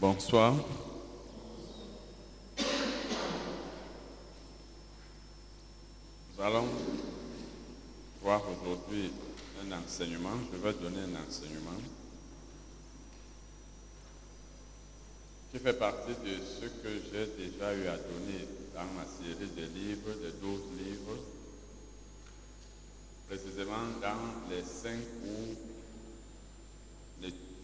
Bonsoir. Nous allons voir aujourd'hui un enseignement. Je vais donner un enseignement qui fait partie de ce que j'ai déjà eu à donner dans ma série de livres, de 12 livres, précisément dans les cinq où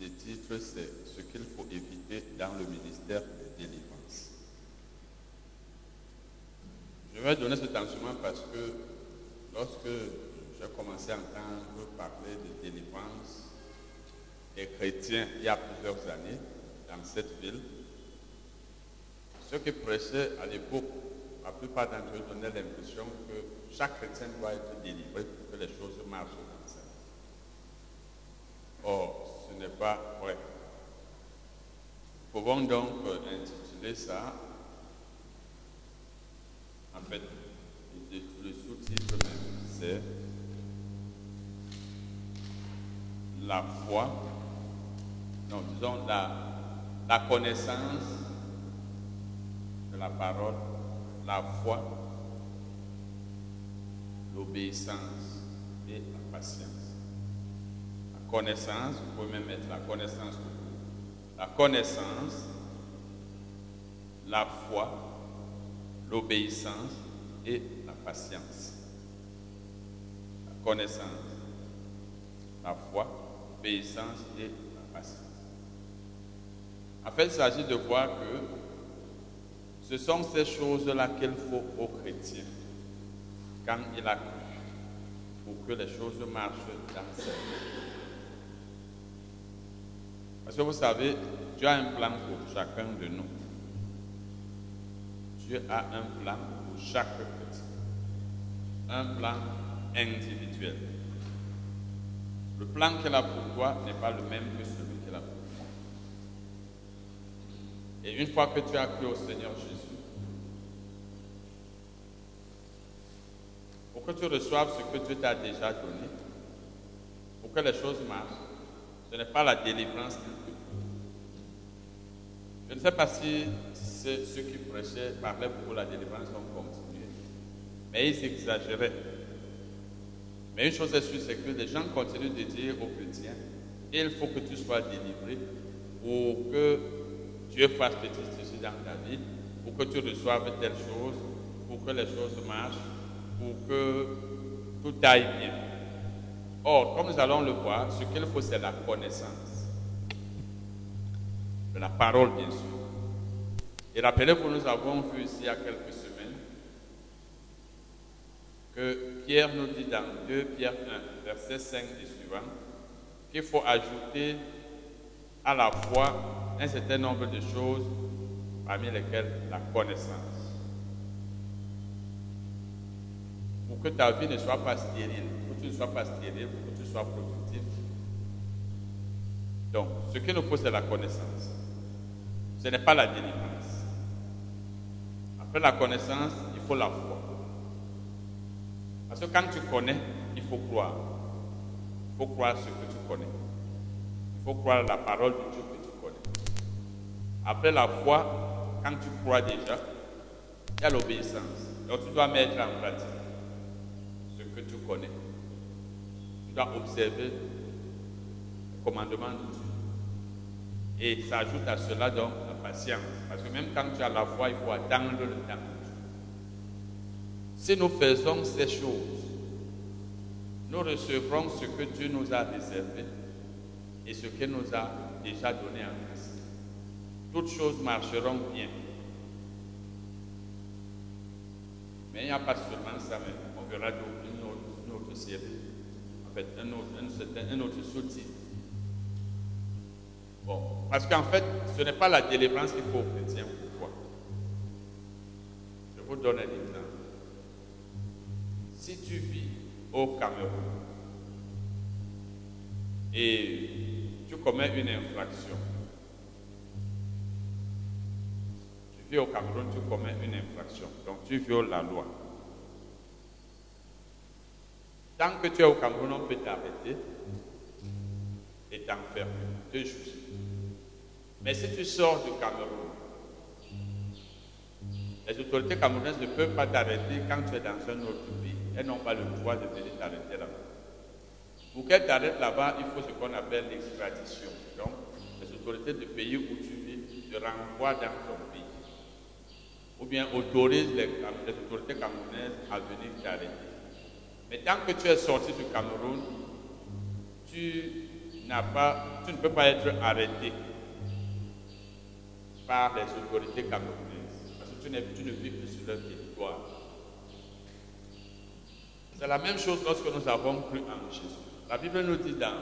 le, titre c'est Ce qu'il faut éviter dans le ministère de délivrance. Je vais donner cet enseignement parce que lorsque j'ai commencé à entendre parler de délivrance des chrétiens il y a plusieurs années dans cette ville, ceux qui prêchaient à l'époque, la plupart d'entre eux donnaient l'impression que chaque chrétien doit être délivré pour que les choses marchent dans sa vie. Or, n'est pas vrai. Nous pouvons donc intituler ça, en fait, le sous-titre même, c'est la foi, non, disons la, la connaissance de la parole, la foi, l'obéissance et la patience. Connaissance, vous pouvez même mettre la connaissance la connaissance, la foi, l'obéissance et la patience. La connaissance, la foi, l'obéissance et la patience. En fait, il s'agit de voir que ce sont ces choses-là qu'il faut aux chrétiens quand il a pour que les choses marchent dans sa vie. Parce que vous savez, Dieu a un plan pour chacun de nous. Dieu a un plan pour chaque chrétien. Un plan individuel. Le plan qu'il a pour toi n'est pas le même que celui qu'il a pour moi. Et une fois que tu as cru au Seigneur Jésus, pour que tu reçoives ce que Dieu t'a déjà donné, pour que les choses marchent, ce n'est pas la délivrance. Je ne sais pas si ceux qui prêchaient parlaient pour la délivrance ont continué, mais ils exagéraient. Mais une chose est sûre, c'est que les gens continuent de dire aux chrétiens, il faut que tu sois délivré pour que Dieu fasse petit ceci dans ta vie, pour que tu reçoives telle chose, pour que les choses marchent, pour que tout aille bien. Or, comme nous allons le voir, ce qu'il faut, c'est la connaissance. De la parole, bien sûr. Et rappelez-vous, nous avons vu ici il y a quelques semaines que Pierre nous dit dans 2 Pierre 1, verset 5 et suivant, qu'il faut ajouter à la foi un certain nombre de choses, parmi lesquelles la connaissance. Pour que ta vie ne soit pas stérile, pour que tu ne sois pas stérile, pour que tu sois productif. Donc, ce qu'il nous faut, c'est la connaissance. Ce n'est pas la délivrance. Après la connaissance, il faut la foi. Parce que quand tu connais, il faut croire. Il faut croire ce que tu connais. Il faut croire la parole de Dieu que tu connais. Après la foi, quand tu crois déjà, il y a l'obéissance. Donc tu dois mettre en pratique ce que tu connais. Tu dois observer le commandement de Dieu. Et ça ajoute à cela donc Parce que même quand tu as la foi, il faut attendre le temps. Si nous faisons ces choses, nous recevrons ce que Dieu nous a réservé et ce qu'il nous a déjà donné en Christ. Toutes choses marcheront bien. Mais il n'y a pas seulement ça, mais on verra une autre, une autre série, en fait, un autre, un, un autre. Bon, parce qu'en fait, ce n'est pas la délivrance qu'il faut aux chrétiens. Pourquoi? Je vous donne un exemple. Si tu vis au Cameroun et tu commets une infraction, tu vis au Cameroun, tu commets une infraction, donc tu violes la loi. Tant que tu es au Cameroun, on peut t'arrêter et t'enfermer, te juger. Mais si tu sors du Cameroun, les autorités camerounaises ne peuvent pas t'arrêter quand tu es dans un autre pays. Elles n'ont pas le droit de venir t'arrêter là-bas. Pour qu'elles t'arrêtent là-bas, il faut ce qu'on appelle l'extradition. Donc, les autorités du pays où tu vis te renvoient dans ton pays. Ou bien autorisent les, autorités camerounaises à venir t'arrêter. Mais tant que tu es sorti du Cameroun, tu, pas, tu ne peux pas être arrêté par les autorités camerounaises. Parce que tu, ne vis plus sur leur territoire. C'est la même chose lorsque nous avons cru en Jésus. La Bible nous dit dans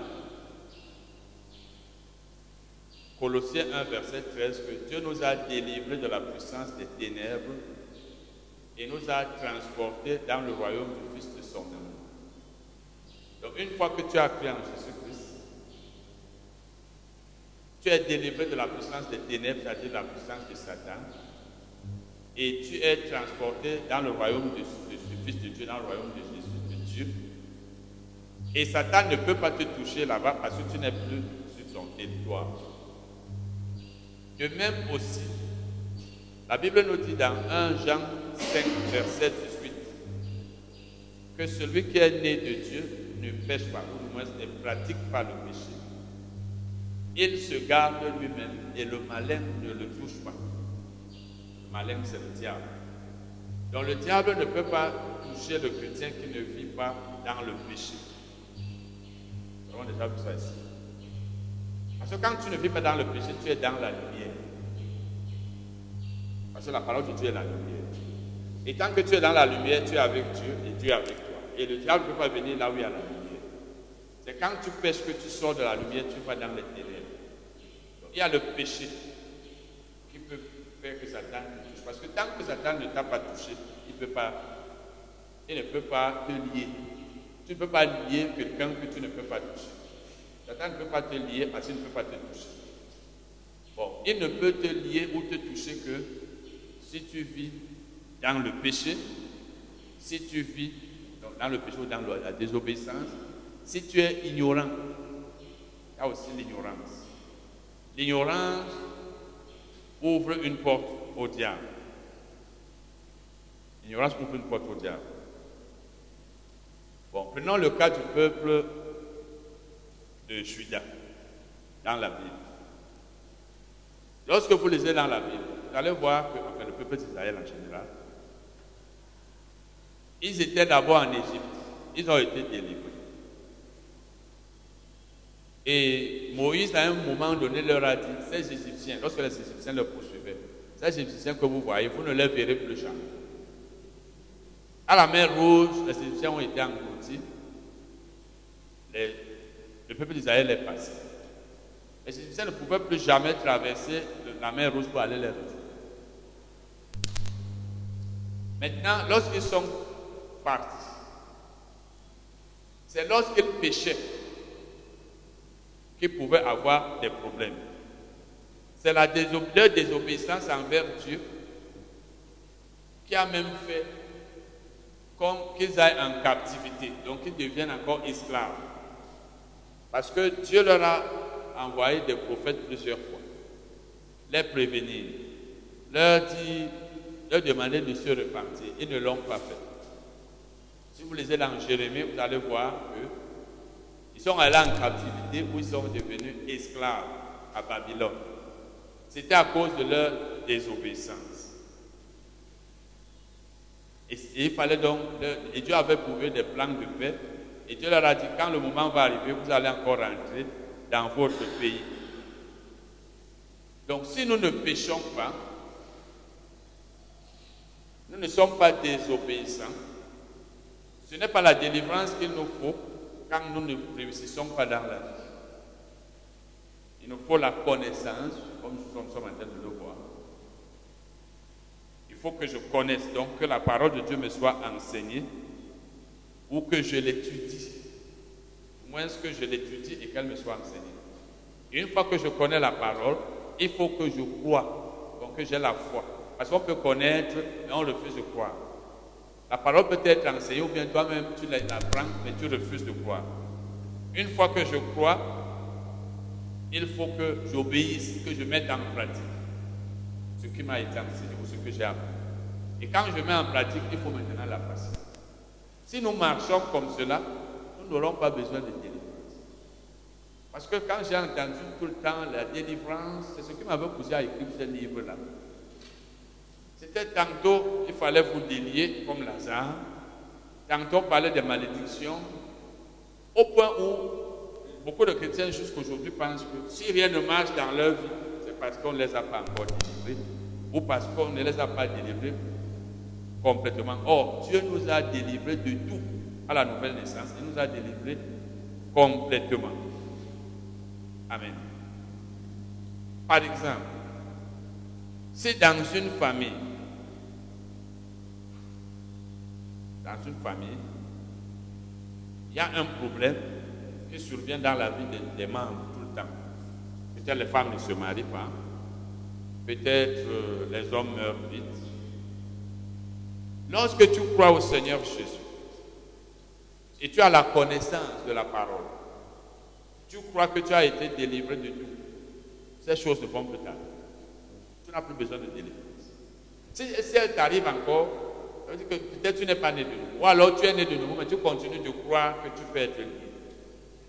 Colossiens 1, verset 13, que Dieu nous a délivrés de la puissance des ténèbres et nous a transportés dans le royaume du Fils de son amour. Donc une fois que tu as cru en Jésus-Christ, tu es délivré de la puissance des ténèbres, c'est-à-dire la puissance de Satan, et tu es transporté dans le royaume du, Fils de Dieu, dans le royaume de Jésus, de Dieu. Et Satan ne peut pas te toucher là-bas parce que tu n'es plus sur ton territoire. De même aussi, la Bible nous dit dans 1 Jean 5, verset 18, que celui qui est né de Dieu ne pêche pas, ou du moins ne pratique pas le péché. Il se garde lui-même et le malin ne le touche pas. Le malin, c'est le diable. Donc le diable ne peut pas toucher le chrétien qui ne vit pas dans le péché. Nous avons déjà vu ça ici. Parce que quand tu ne vis pas dans le péché, tu es dans la lumière. Parce que la parole de Dieu est la lumière. Et tant que tu es dans la lumière, tu es avec Dieu et Dieu est avec toi. Et le diable ne peut pas venir là où il y a la lumière. C'est quand tu pêches que tu sors de la lumière, tu vas dans les ténèbres. Il y a le péché qui peut faire que Satan te touche. Parce que tant que Satan ne t'a pas touché, il, il ne peut pas te lier. Tu ne peux pas lier quelqu'un que tu ne peux pas toucher. Satan ne peut pas te lier parce qu'il ne peut pas te toucher. Bon, il ne peut te lier ou te toucher que si tu vis dans le péché, si tu vis dans le péché ou dans la désobéissance, si tu es ignorant, il y a aussi l'ignorance. L'ignorance ouvre une porte au diable. L'ignorance ouvre une porte au diable. Bon, prenons le cas du peuple de Juda dans la Bible. Lorsque vous lisez dans la Bible, vous allez voir que, le peuple d'Israël en général, ils étaient d'abord en Égypte. Ils ont été délivrés. Et Moïse, à un moment donné, leur a dit, ces Égyptiens, lorsque les Égyptiens le poursuivaient, ces Égyptiens que vous voyez, vous ne les verrez plus jamais. À la mer Rouge, les Égyptiens ont été engloutis. le peuple d'Israël est passé. Les Égyptiens ne pouvaient plus jamais traverser la mer Rouge pour aller les rejoindre. Maintenant, lorsqu'ils sont partis, c'est lorsqu'ils péchaient qui pouvaient avoir des problèmes. C'est la désobéissance envers Dieu qui a même fait qu'ils aillent en captivité, donc qu'ils deviennent encore esclaves. Parce que Dieu leur a envoyé des prophètes plusieurs fois, les prévenir, leur dire, leur demander de se repentir. Ils ne l'ont pas fait. Si vous lisez dans Jérémie, vous allez voir que ils sont allés en captivité où ils sont devenus esclaves à Babylone. C'était à cause de leur désobéissance. Et, il fallait donc, et Dieu avait prouvé des plans de paix. Et Dieu leur a dit, quand le moment va arriver, vous allez encore rentrer dans votre pays. Donc si nous ne péchons pas, nous ne sommes pas désobéissants, ce n'est pas la délivrance qu'il nous faut, quand nous ne réussissons pas dans la vie. Il nous faut la connaissance, comme nous sommes en train de le voir. Il faut que je connaisse donc que la parole de Dieu me soit enseignée ou que je l'étudie. Au moins que je l'étudie et qu'elle me soit enseignée. une fois que je connais la parole, il faut que je croie, donc que j'ai la foi. Parce qu'on peut connaître, mais on refuse de croire. La parole peut être enseignée ou bien toi-même tu l'apprends, mais tu refuses de croire. Une fois que je crois, il faut que j'obéisse, que je mette en pratique ce qui m'a été enseigné ou ce que j'ai appris. Et quand je mets en pratique, il faut maintenant la passer. Si nous marchons comme cela, nous n'aurons pas besoin de délivrance. Parce que quand j'ai entendu tout le temps la délivrance, c'est ce qui m'avait poussé à écrire ce livre-là. Tantôt, il fallait vous délier comme Lazare, tantôt on parlait des malédictions, au point où beaucoup de chrétiens jusqu'aujourd'hui pensent que si rien ne marche dans leur vie, c'est parce qu'on ne les a pas encore délivrés ou parce qu'on ne les a pas délivrés complètement. Or, Dieu nous a délivrés de tout à la nouvelle naissance. Il nous a délivrés complètement. Amen. Par exemple, si dans une famille, dans une famille, il y a un problème qui survient dans la vie des, membres tout le temps. Peut-être les femmes ne se marient pas, peut-être euh, les hommes meurent vite. Lorsque tu crois au Seigneur Jésus et tu as la connaissance de la parole, tu crois que tu as été délivré de tout, ces choses ne vont plus t'arriver. Tu n'as plus besoin de délivrance. Si, si elle t'arrive encore, peut-être tu n'es pas né de nouveau. Ou alors tu es né de nouveau, mais tu continues de croire que tu peux être libre.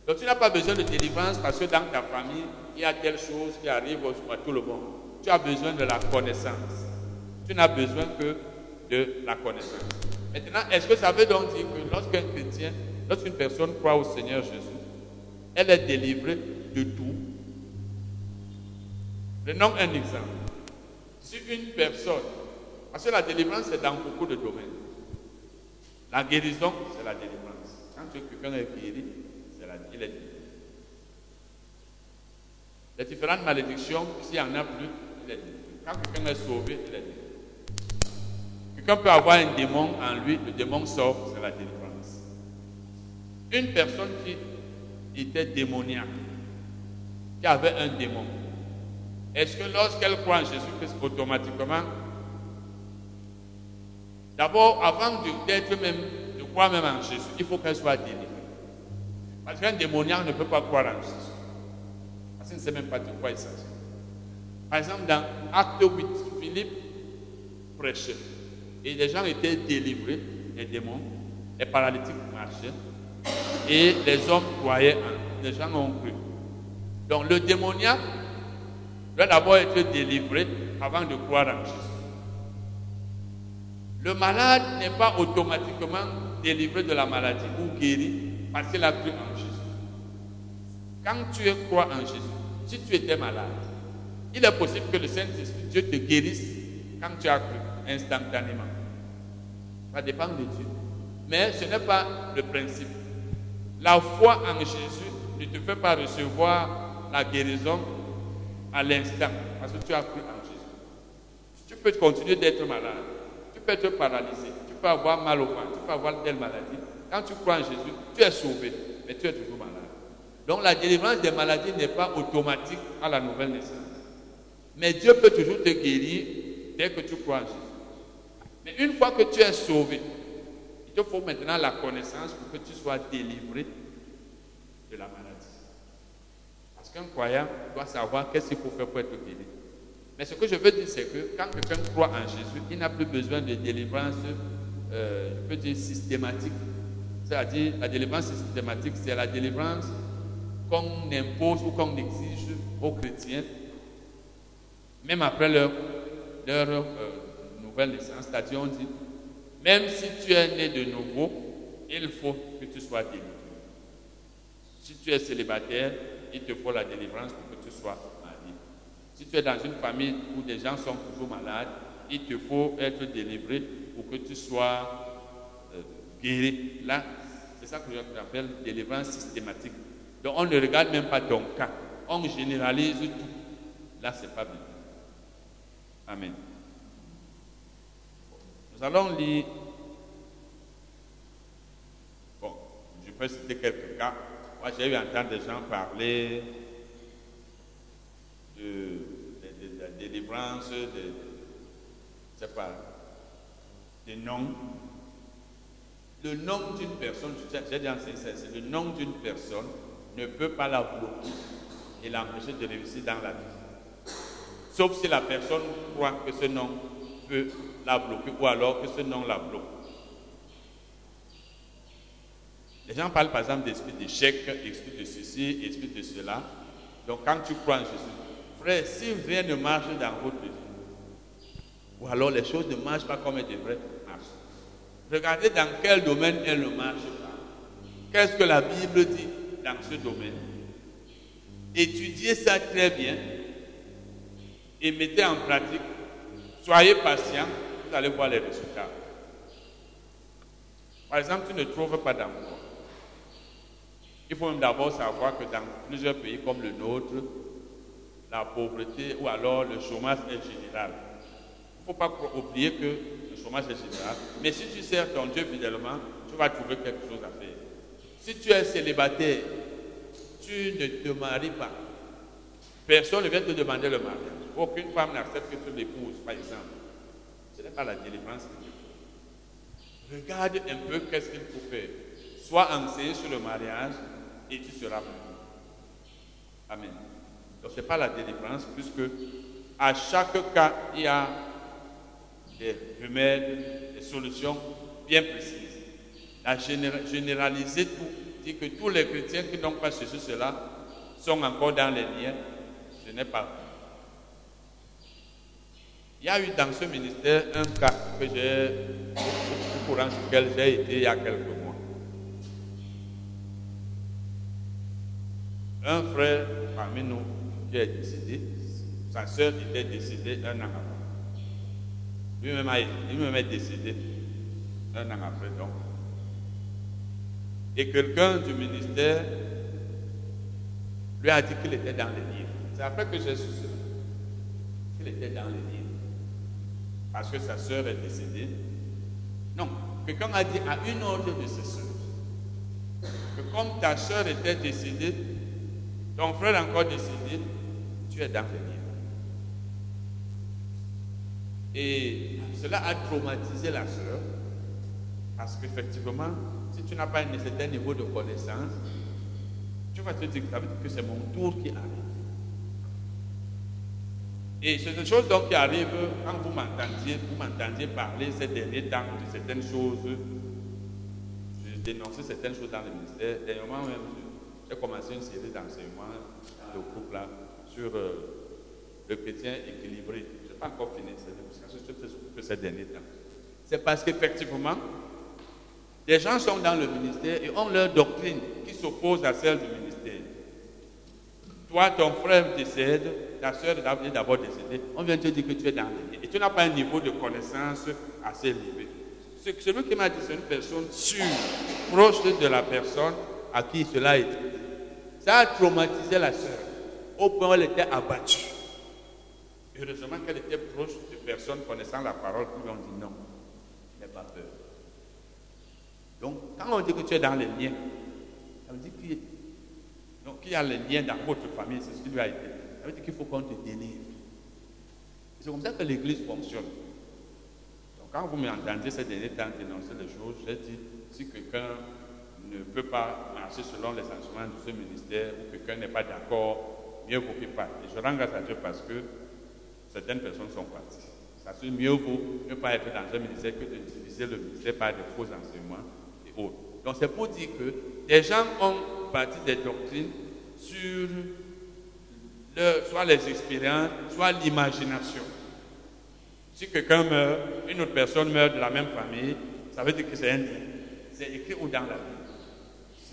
Donc tu n'as pas besoin de délivrance parce que dans ta famille, il y a telle chose qui arrive à tout le monde. Tu as besoin de la connaissance. Tu n'as besoin que de la connaissance. Maintenant, est-ce que ça veut donc dire que lorsqu'un chrétien, lorsqu'une personne croit au Seigneur Jésus, elle est délivrée de tout? Prenons un exemple. Si une personne parce que la délivrance, c'est dans beaucoup de domaines. La guérison, c'est la délivrance. Quand quelqu'un est guéri, c'est la, il est délivré. Les différentes malédictions, s'il y en a plus, il est délivré. Quand quelqu'un est sauvé, il est délivré. Quelqu'un peut avoir un démon en lui, le démon sort, c'est la délivrance. Une personne qui était démoniaque, qui avait un démon, est-ce que lorsqu'elle croit en Jésus-Christ, automatiquement, D'abord, avant de croire même en Jésus, il faut qu'elle soit délivrée. Parce qu'un démoniaque ne peut pas croire en Jésus. Parce qu'il ne sait même pas de quoi il s'agit. Par exemple, dans Acte 8, Philippe prêchait. Et les gens étaient délivrés, les démons, les paralytiques marchaient. Et les hommes croyaient en Les gens ont cru. Donc le démoniaque doit d'abord être délivré avant de croire en Jésus. Le malade n'est pas automatiquement délivré de la maladie ou guéri parce qu'il a cru en Jésus. Quand tu crois en Jésus, si tu étais malade, il est possible que le Saint-Esprit, Dieu te guérisse quand tu as cru, instantanément. Ça dépend de Dieu. Mais ce n'est pas le principe. La foi en Jésus ne te fait pas recevoir la guérison à l'instant parce que tu as cru en Jésus. Tu peux continuer d'être malade peux être paralysé, tu peux avoir mal au ventre, tu peux avoir telle maladie. Quand tu crois en Jésus, tu es sauvé, mais tu es toujours malade. Donc la délivrance des maladies n'est pas automatique à la nouvelle naissance. Mais Dieu peut toujours te guérir dès que tu crois en Jésus. Mais une fois que tu es sauvé, il te faut maintenant la connaissance pour que tu sois délivré de la maladie. Parce qu'un croyant doit savoir qu'est-ce qu'il faut faire pour être guéri. Mais ce que je veux dire, c'est que quand quelqu'un croit en Jésus, il n'a plus besoin de délivrance, euh, je peux dire systématique. C'est-à-dire, la délivrance systématique, c'est la délivrance qu'on impose ou qu'on exige aux chrétiens, même après leur, euh, nouvelle naissance. C'est-à-dire, on dit, même si tu es né de nouveau, il faut que tu sois délivré. Si tu es célibataire, il te faut la délivrance pour que tu sois si tu es dans une famille où des gens sont toujours malades, il te faut être délivré pour que tu sois euh, guéri. Là, c'est ça que j'appelle délivrance systématique. Donc on ne regarde même pas ton cas. On généralise tout. Là, ce n'est pas bien. Amen. Nous allons lire. Bon, je peux citer quelques cas. Moi, j'ai eu entendre des gens parler de, la délivrance, de, sais pas, des noms. Le nom d'une personne, j'ai dit en c'est le nom d'une personne ne peut pas la bloquer et l'empêcher de réussir dans la vie. Sauf si la personne croit que ce nom peut la bloquer ou alors que ce nom la bloque. Les gens parlent par exemple d'esprit d'échec, d'esprit de ceci, d'esprit de cela. Donc quand tu crois en Jésus, si rien ne marche dans votre vie, ou alors les choses ne marchent pas comme elles devraient marcher, regardez dans quel domaine elles ne marchent pas. Qu'est-ce que la Bible dit dans ce domaine? Étudiez ça très bien et mettez en pratique. Soyez patient, vous allez voir les résultats. Par exemple, tu ne trouves pas d'emploi. Il faut même d'abord savoir que dans plusieurs pays comme le nôtre, la pauvreté ou alors le chômage est général. Il ne faut pas oublier que le chômage est général. Mais si tu sers ton Dieu fidèlement, tu vas trouver quelque chose à faire. Si tu es célibataire, tu ne te maries pas. Personne ne vient te demander le mariage. Aucune femme n'accepte que tu l'épouses, par exemple. Ce n'est pas la délivrance Regarde un peu qu'est-ce qu'il faut faire. Sois enseigné sur le mariage, et tu seras béni. Amen. Donc ce n'est pas la délivrance, puisque à chaque cas, il y a des remèdes, des solutions bien précises. La généraliser tout, dit que tous les chrétiens qui n'ont pas ceci, cela, sont encore dans les liens, ce n'est pas. Il y a eu dans ce ministère un cas que j'ai, au courant duquel j'ai été il y a quelques mois. un frère parmi nous qui est décédé, sa soeur était décédée un an après. Lui-même est décédé un an après, donc. Et quelqu'un du ministère lui a dit qu'il était dans les livres. C'est après que j'ai su cela. Qu'il était dans les livres. Parce que sa soeur est décédée. Non, quelqu'un a dit à une autre de ses soeurs que comme ta soeur était décédée, ton frère encore décédé, tu es dans le livre. Et cela a traumatisé la soeur, parce qu'effectivement, si tu n'as pas un certain niveau de connaissance, tu vas te dire que c'est mon tour qui arrive. Et c'est une chose donc qui arrive quand vous m'entendiez, vous m'entendiez parler ces derniers temps de certaines choses, je dénonçais certaines choses dans le ministère. Dernièrement, j'ai commencé une série d'enseignements le groupe là sur euh, le chrétien équilibré. Je n'ai pas encore fini, c'est que ces derniers temps. C'est parce qu'effectivement, des gens sont dans le ministère et ont leur doctrine qui s'oppose à celle du ministère. Toi, ton frère décède, ta soeur est d'abord décédée, on vient te dire que tu es dans le Et tu n'as pas un niveau de connaissance assez élevé. Celui qui m'a dit, c'est une personne sûre, proche de la personne à qui cela été ça a traumatisé la sœur, au point où elle était abattue. Heureusement qu'elle était proche de personnes connaissant la parole qui lui ont dit non, n'aie pas peur. Donc, quand on dit que tu es dans les liens, ça veut dire qu'il y, a les liens dans votre famille, c'est ce qui lui a été. Ça veut dire qu'il faut qu'on te délivre. C'est comme ça que l'Église fonctionne. Donc, quand vous m'entendez ces derniers temps dénoncer les choses, j'ai dit, si quelqu'un ne peut pas marcher selon les enseignements de ce ministère ou quelqu'un n'est pas d'accord, mieux vaut qu'il parte. Et je rends grâce à Dieu parce que certaines personnes sont parties. Ça se mieux vaut ne pas être dans un ministère que d'utiliser le ministère par de faux enseignements et autres. Donc c'est pour dire que des gens ont parti des doctrines sur soit les expériences, soit l'imagination. Si quelqu'un meurt, une autre personne meurt de la même famille, ça veut dire que c'est un C'est écrit ou dans la Bible?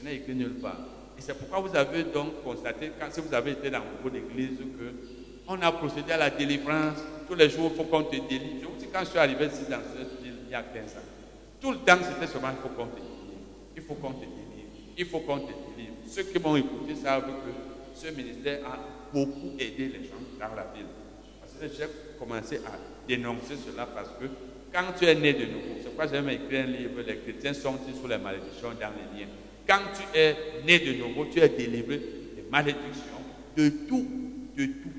N'est écrit nulle part. Et c'est pourquoi vous avez donc constaté, quand, si vous avez été dans beaucoup d'églises, que on a procédé à la délivrance. Tous les jours, il faut qu'on te délivre. Je vous dis, quand je suis arrivé ici dans cette ville, il y a 15 ans, tout le temps, c'était seulement il faut qu'on te délivre. Il faut qu'on te délivre. Il faut qu'on te délivre. Ceux qui m'ont écouté savent que ce ministère a beaucoup aidé les gens dans la ville. Parce que j'ai commencé à dénoncer cela parce que quand tu es né de nouveau, c'est pourquoi j'ai même écrit un livre, Les chrétiens sont sous les malédictions dans les liens? Quand tu es né de nouveau, tu es délivré des malédictions, de tout, de tout.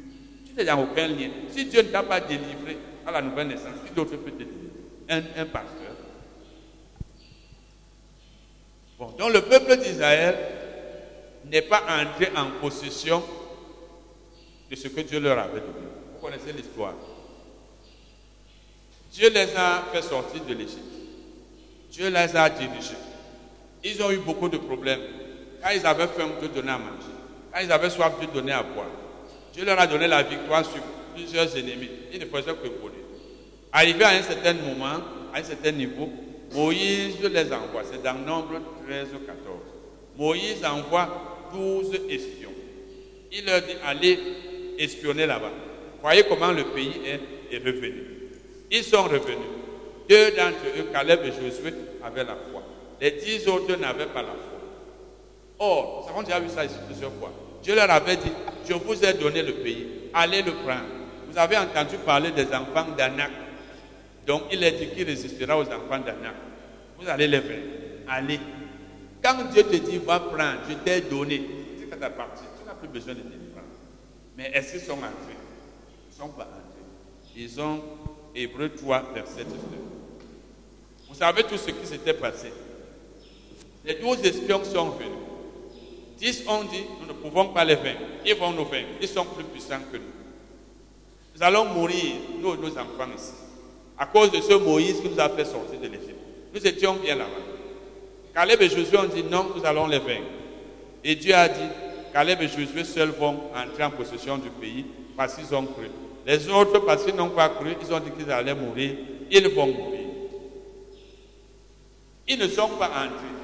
Tu n'es dans aucun lien. Si Dieu ne t'a pas délivré à la nouvelle naissance, qui d'autre peut te délivrer? Un, un pasteur. Bon, donc le peuple d'Israël n'est pas entré en possession que ce que Dieu leur avait donné. Vous connaissez l'histoire. Dieu les a fait sortir de l'Égypte. Dieu les a dirigés. Ils ont eu beaucoup de problèmes. Quand ils avaient faim, Dieu donnait à manger. Quand ils avaient soif, Dieu donnait à boire. Dieu leur a donné la victoire sur plusieurs ennemis. Ils ne faisaient que voler. Arrivé à un certain moment, à un certain niveau, Moïse les envoie. C'est dans Nombre 13 ou 14. Moïse envoie 12 espions. Il leur dit allez espionner là-bas. Voyez comment le pays est, est revenu. Ils sont revenus. Deux d'entre eux, Caleb et Josué, avaient la foi. Les dix autres n'avaient pas la foi. Or, nous avons déjà vu ça ici plusieurs fois. Dieu leur avait dit, je vous ai donné le pays, allez le prendre. Vous avez entendu parler des enfants d'Anak. Donc il a dit qu'il résistera aux enfants d'Anak. Vous allez les faire. Allez. Quand Dieu te dit, va prendre, je t'ai donné, c'est que tu parti. Tu n'as plus besoin de délivrance. Mais est-ce qu'ils sont entrés? Ils ne sont pas entrés. Ils ont Hébreu 3, verset 19. Vous savez tout ce qui s'était passé? Les douze espions sont venus. Dix ont dit, nous ne pouvons pas les vaincre. Ils vont nous vaincre. Ils sont plus puissants que nous. Nous allons mourir, nous, nos enfants ici, à cause de ce Moïse qui nous a fait sortir de l'Égypte. Nous étions bien là-bas. Caleb et Josué ont dit, non, nous allons les vaincre. Et Dieu a dit, Caleb et Josué seuls vont entrer en possession du pays parce qu'ils ont cru. Les autres, parce qu'ils n'ont pas cru, ils ont dit qu'ils allaient mourir. Ils vont mourir. Ils ne sont pas entrés.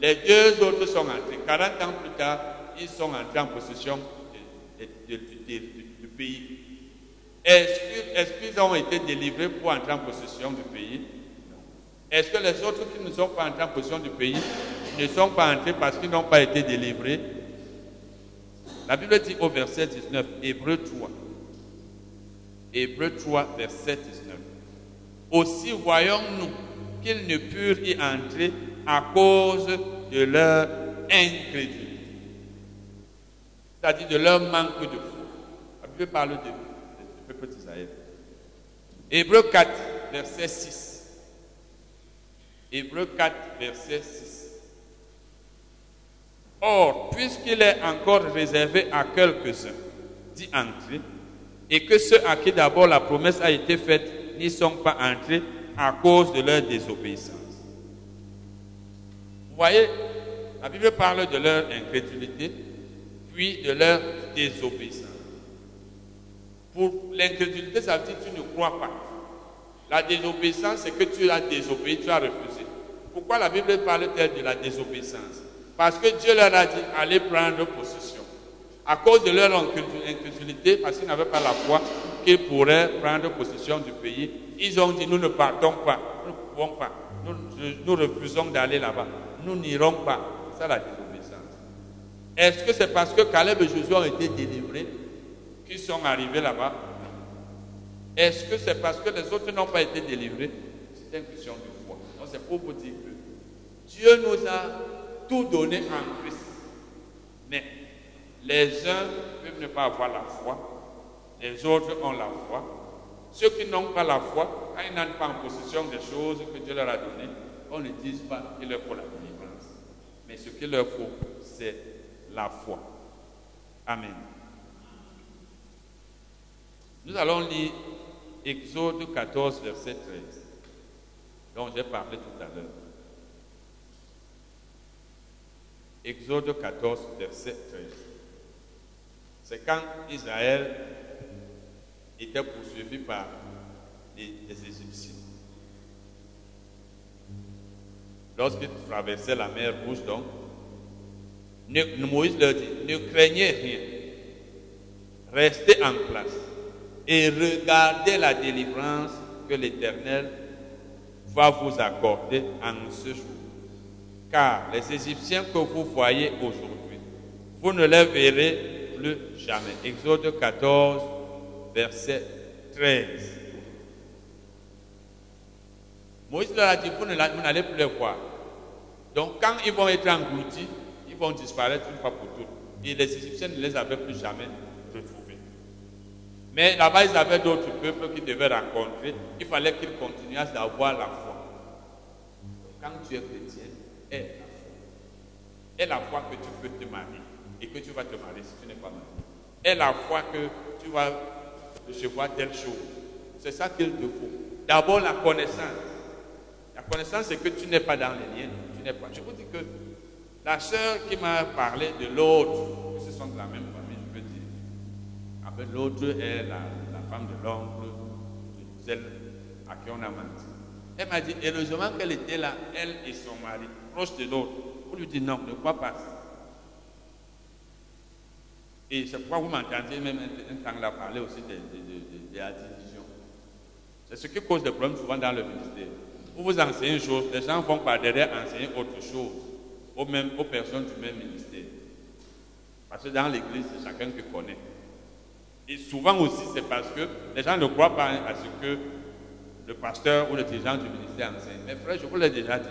Les deux autres sont entrés. 40 ans plus tard, ils sont entrés en possession du pays. Est-ce qu'ils ont été délivrés pour entrer en possession du pays? Est-ce que les autres qui ne sont pas entrés en possession du pays ne sont pas entrés parce qu'ils n'ont pas été délivrés? La Bible dit au verset 19, Hébreu 3. Hébreu 3, verset 19. Aussi voyons-nous qu'ils ne purent y entrer à cause de leur incrédulité. C'est-à-dire de leur manque de foi. La Bible parle de, peuple d'Israël. Hébreu 4, verset 6. Hébreu 4, verset 6. Or, puisqu'il est encore réservé à quelques-uns d'y entrer, et que ceux à qui d'abord la promesse a été faite n'y sont pas entrés à cause de leur désobéissance. Voyez, la Bible parle de leur incrédulité, puis de leur désobéissance. Pour l'incrédulité, ça veut dire que tu ne crois pas. La désobéissance, c'est que tu as désobéi, tu as refusé. Pourquoi la Bible parle-t-elle de la désobéissance? Parce que Dieu leur a dit, allez prendre possession à cause de leur incrédulité, parce qu'ils n'avaient pas la foi qu'ils pourraient prendre possession du pays, ils ont dit, nous ne partons pas, nous ne pouvons pas, nous, refusons d'aller là-bas, nous n'irons pas. C'est la désobéissance. Est-ce que c'est parce que Caleb et Josué ont été délivrés qu'ils sont arrivés là-bas? Est-ce que c'est parce que les autres n'ont pas été délivrés? C'est une question de foi. Donc c'est pour vous dire que Dieu nous a tout donné en Christ. Mais les uns peuvent ne pas avoir la foi, les autres ont la foi. Ceux qui n'ont pas la foi, quand ils n'ont pas en possession des choses que Dieu leur a données, on ne dit pas qu'il leur faut la délivrance. Ce qu'il leur faut, c'est la foi. Amen. Nous allons lire Exode 14, verset 13, dont j'ai parlé tout à l'heure. Exode 14, verset 13 c'est quand Israël était poursuivi par les, Égyptiens. Lorsqu'ils traversaient la mer Rouge, donc, Moïse leur dit, ne craignez rien, restez en place et regardez la délivrance que l'Éternel va vous accorder en ce jour. Car les Égyptiens que vous voyez aujourd'hui, vous ne les verrez plus jamais. Exode 14, verset 13. Moïse leur a dit, vous n'allez plus les voir. Donc quand ils vont être engloutis, ils vont disparaître une fois pour toutes. Et les Égyptiens ne les avaient plus jamais retrouvés. Mais là-bas, ils avaient d'autres peuples qu'ils devaient rencontrer. Il fallait qu'ils continuent d'avoir la foi. Quand tu es chrétien, aie la foi. Aie la foi que tu peux te marier et que tu vas te marier si tu n'es pas marié. est la foi que tu vas recevoir telle chose. C'est ça qu'il te faut. D'abord la connaissance. La connaissance, c'est que tu n'es pas dans les liens. Je vous dis que la sœur qui m'a parlé de l'autre, ce sont de la même famille, je veux dire. Après, l'autre est la, femme de l'oncle, celle à qui on a menti. Elle m'a dit, heureusement qu'elle était là, elle et son mari, proches de l'autre. Vous lui dites non, ne crois pas ça. Et c'est pourquoi vous m'entendez même un temps là parler aussi des, divisions. C'est ce qui cause des problèmes souvent dans le ministère. Vous vous enseignez une chose, les gens vont par derrière enseigner autre chose aux, personnes du même ministère. Parce que dans l'église, c'est chacun qui connaît. Et souvent aussi, c'est parce que les gens ne croient pas à ce que le pasteur ou le dirigeant du ministère enseigne. Mais frère, je vous l'ai déjà dit.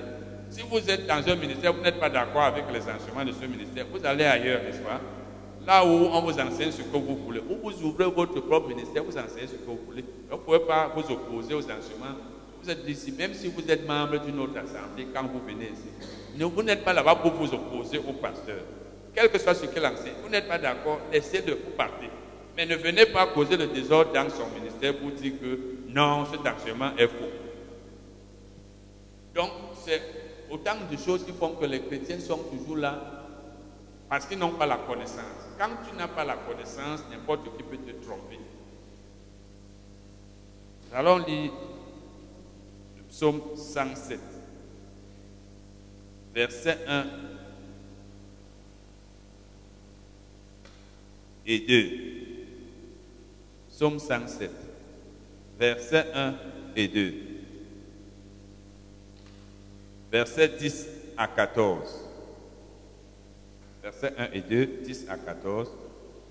Si vous êtes dans un ministère, vous n'êtes pas d'accord avec les enseignements de ce ministère, vous allez ailleurs, n'est-ce pas? Là où on vous enseigne ce que vous voulez, où vous ouvrez votre propre ministère, vous enseignez ce que vous voulez. Vous ne pouvez pas vous opposer aux enseignements. Vous êtes ici, même si vous êtes membre d'une autre assemblée, quand vous venez ici. Vous n'êtes pas là-bas pour vous opposer au pasteur. Quel que soit ce qu'il enseigne, vous n'êtes pas d'accord, laissez-le, vous partez. Mais ne venez pas causer le désordre dans son ministère pour dire que non, cet enseignement est faux. Donc, c'est autant de choses qui font que les chrétiens sont toujours là parce qu'ils n'ont pas la connaissance. Quand tu n'as pas la connaissance, n'importe qui peut te tromper. Allons lire psaume 107, verset 1 et 2. Psaume 107, verset 1 et 2. Verset 10 à 14 versets 1 et 2, 10 à 14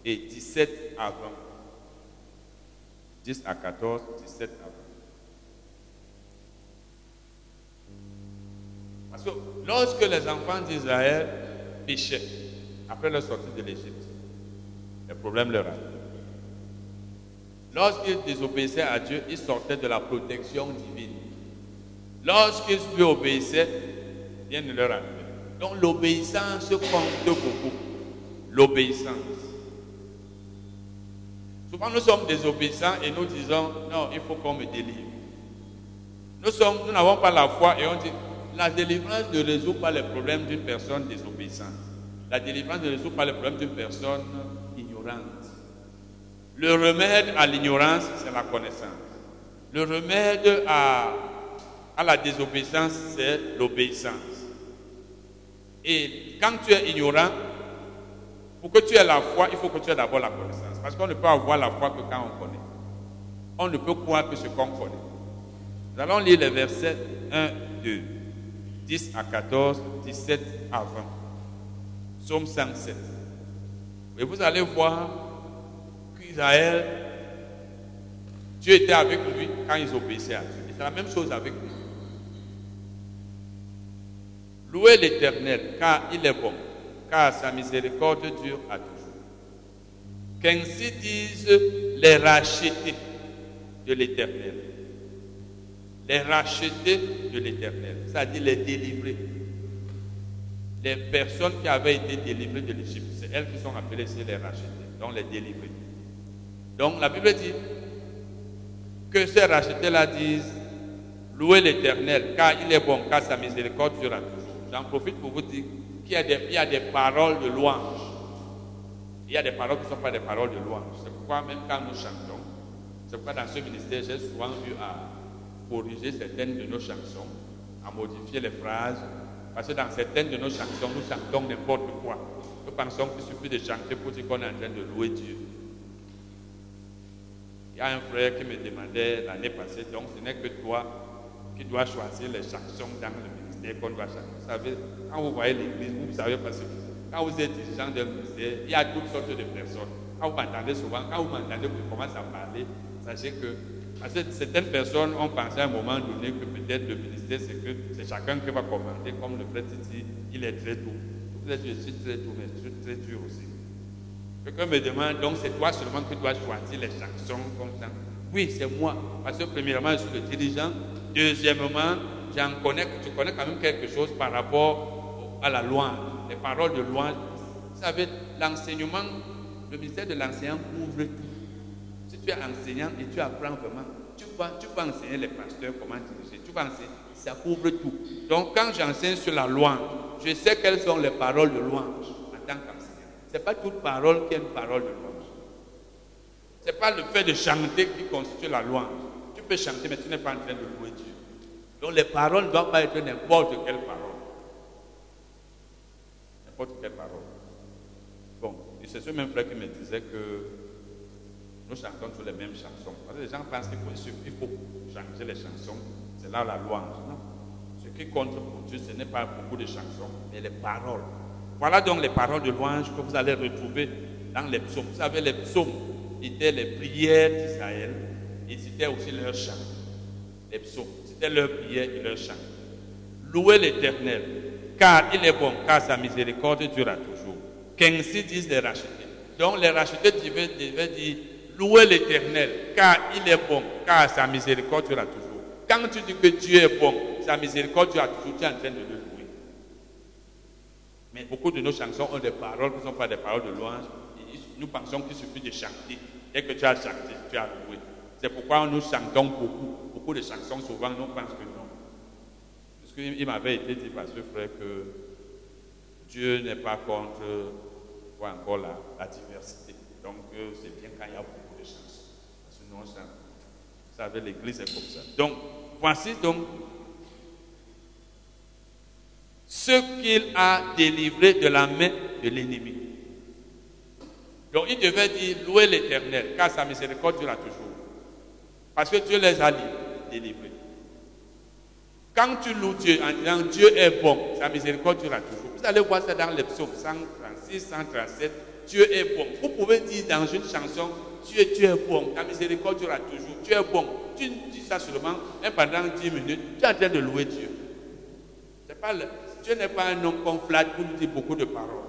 et 17 à 20. 10 à 14, 17 à 20. Parce que lorsque les enfants d'Israël péchaient, après leur sortie de l'Égypte, les problèmes leur arrivaient. Lorsqu'ils désobéissaient à Dieu, ils sortaient de la protection divine. Lorsqu'ils lui obéissaient, rien ne leur arrivait. Donc l'obéissance compte beaucoup. L'obéissance. Souvent nous sommes désobéissants et nous disons, non, il faut qu'on me délivre. Nous n'avons pas la foi et on dit, la délivrance ne résout pas les problèmes d'une personne désobéissante. La délivrance ne résout pas les problèmes d'une personne ignorante. Le remède à l'ignorance, c'est la connaissance. Le remède à, à la désobéissance, c'est l'obéissance. Et quand tu es ignorant, pour que tu aies la foi, il faut que tu aies d'abord la connaissance. Parce qu'on ne peut avoir la foi que quand on connaît. On ne peut croire que ce qu'on connaît. Nous allons lire les versets 1, 2, 10 à 14, 17 à 20. Psaume 107. Et vous allez voir qu'Israël, Dieu était avec lui quand ils obéissaient à Dieu. C'est la même chose avec nous. Louez l'Éternel, car il est bon, car sa miséricorde dure à toujours. Qu'ainsi disent les rachetés de l'Éternel. Les rachetés de l'Éternel, c'est-à-dire les délivrés. Les personnes qui avaient été délivrées de l'Égypte, c'est elles qui sont appelées les rachetés, donc les délivrés. Donc la Bible dit que ces rachetés-là disent Louez l'Éternel, car il est bon, car sa miséricorde dure à toujours. J'en profite pour vous dire qu'il y, a des, paroles de louange. Il y a des paroles qui ne sont pas des paroles de louange. C'est pourquoi même quand nous chantons, c'est pourquoi dans ce ministère, j'ai souvent eu à corriger certaines de nos chansons, à modifier les phrases. Parce que dans certaines de nos chansons, nous chantons n'importe quoi. Nous pensons qu'il suffit de chanter pour dire qu'on est en train de louer Dieu. Il y a un frère qui me demandait l'année passée, donc ce n'est que toi qui dois choisir les chansons dans le qu'on doit Vous savez, quand vous voyez l'église, vous savez parce que quand vous êtes dirigeant d'un ministère, il y a toutes sortes de personnes. Quand vous m'entendez souvent, quand vous m'entendez, vous commencez à parler, sachez que certaines personnes ont pensé à un moment donné que peut-être le ministère, c'est que c'est chacun qui va commenter, comme le frère dit, il est très doux. Je suis très doux, mais je suis très dur aussi. Quelqu'un me demande, donc c'est toi seulement qui dois choisir les chansons comme ça. Oui, c'est moi. Parce que premièrement, je suis le dirigeant. Deuxièmement, j'en connais, tu connais quand même quelque chose par rapport à la louange, les paroles de louange. Vous savez, l'enseignement le ministère de l'enseignant couvre tout. Si tu es enseignant et tu apprends vraiment, tu vas, enseigner les pasteurs comment diriger, tu vas enseigner, ça couvre tout. Donc quand j'enseigne sur la louange, je sais quelles sont les paroles de louange en tant qu'enseignant. Ce n'est pas toute parole qui est une parole de louange. Ce n'est pas le fait de chanter qui constitue la louange. Tu peux chanter, mais tu n'es pas en train de louer Dieu. Donc les paroles ne doivent pas être n'importe quelle parole. N'importe quelle parole. Bon, et c'est ce même frère qui me disait que nous chantons tous les mêmes chansons. Parce que les gens pensent qu'il faut, changer les chansons. C'est là la louange. Non? Ce qui compte pour Dieu, ce n'est pas beaucoup de chansons, mais les paroles. Voilà donc les paroles de louange que vous allez retrouver dans les psaumes. Vous savez, les psaumes étaient les prières d'Israël et c'était aussi leur chant. Les psaumes, c'était leur prière et leur chant. Louez l'Éternel, car il est bon, car sa miséricorde durera toujours. Qu'ainsi disent les rachetés. Donc les rachetés devaient, dire louez l'Éternel, car il est bon, car sa miséricorde durera toujours. Quand tu dis que Dieu est bon, sa miséricorde durera toujours, tu es en train de le louer. Mais beaucoup de nos chansons ont des paroles qui ne sont pas des paroles de louange. nous pensons qu'il suffit de chanter. Dès que tu as chanté, tu as loué. C'est pourquoi nous chantons beaucoup. Beaucoup de chansons, souvent, nous pensons que non. Parce qu'il m'avait été dit par ce frère que Dieu n'est pas contre encore la, la diversité. Donc, euh, c'est bien quand il y a beaucoup. Vous savez, l'église est comme ça. Donc, voici donc ce qu'il a délivré de la main de l'ennemi. Donc il devait dire louer l'éternel, car sa miséricorde durera toujours. Parce que Dieu les a délivrés. Quand tu loues Dieu en disant Dieu est bon, sa miséricorde durera toujours. Vous allez voir ça dans les psaumes 136, 137. Dieu est bon. Vous pouvez dire dans une chanson Dieu, tu es bon, ta miséricorde durera toujours. Tu es bon. Tu dis ça seulement, et pendant 10 minutes, tu es en train de louer Dieu. Pas Dieu n'est pas un homme qu'on flatte pour nous dire beaucoup de paroles.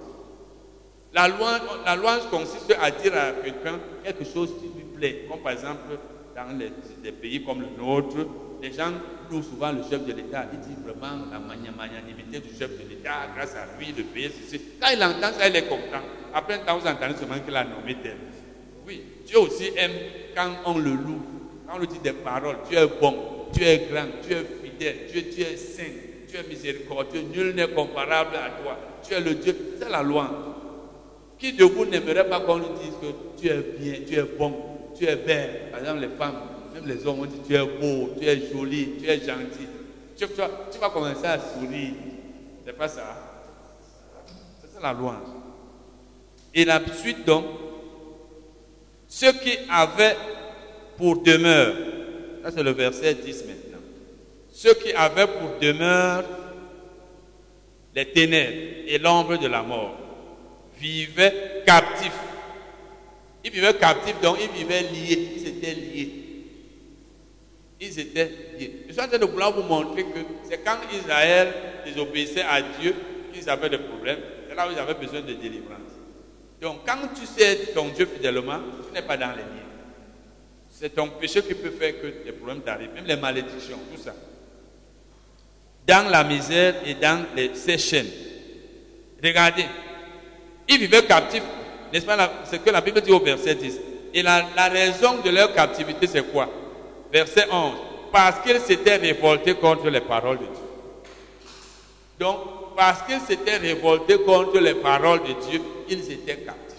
La louange, consiste à dire à quelqu'un quelque chose qui lui plaît. Comme par exemple, dans les, pays comme le nôtre, les gens louent souvent le chef de l'État. Ils disent vraiment la magnanimité du chef de l'État, grâce à lui, le pays, ceci. Quand il entend ça, il est content. Après un temps, vous entendez seulement qu'il a nommé tel. Oui, Dieu aussi aime quand on le loue, quand on lui dit des paroles. Tu es bon, tu es grand, tu es fidèle, tu es saint, tu es miséricordieux, nul n'est comparable à toi. Tu es le Dieu. C'est la louange. Qui de vous n'aimerait pas qu'on lui dise que tu es bien, tu es bon, tu es belle Par exemple, les femmes, même les hommes, on dit tu es beau, tu es joli, tu es gentil. Tu, vas commencer à sourire. C'est pas ça. C'est la louange. Et la suite donc, ce qui avait pour demeure, ça c'est le verset 10 maintenant, ceux qui avaient pour demeure les ténèbres et l'ombre de la mort vivaient captifs. Ils vivaient captifs, donc ils vivaient liés, ils étaient liés. Ils étaient liés. Je suis en train de vouloir vous montrer que c'est quand Israël désobéissait à Dieu qu'ils avaient des problèmes. C'est là où ils avaient besoin de délivrance. Donc quand tu sais ton Dieu fidèlement, tu n'es pas dans les liens. C'est ton péché qui peut faire que des problèmes t'arrivent, même les malédictions, tout ça. Dans la misère et dans les, ces chaînes. Regardez, ils vivaient captifs, n'est-ce pas ce que la Bible dit au verset 10. Et la, raison de leur captivité, c'est quoi? Verset 11. Parce qu'ils s'étaient révoltés contre les paroles de Dieu. Donc, parce qu'ils s'étaient révoltés contre les paroles de Dieu, ils étaient captifs.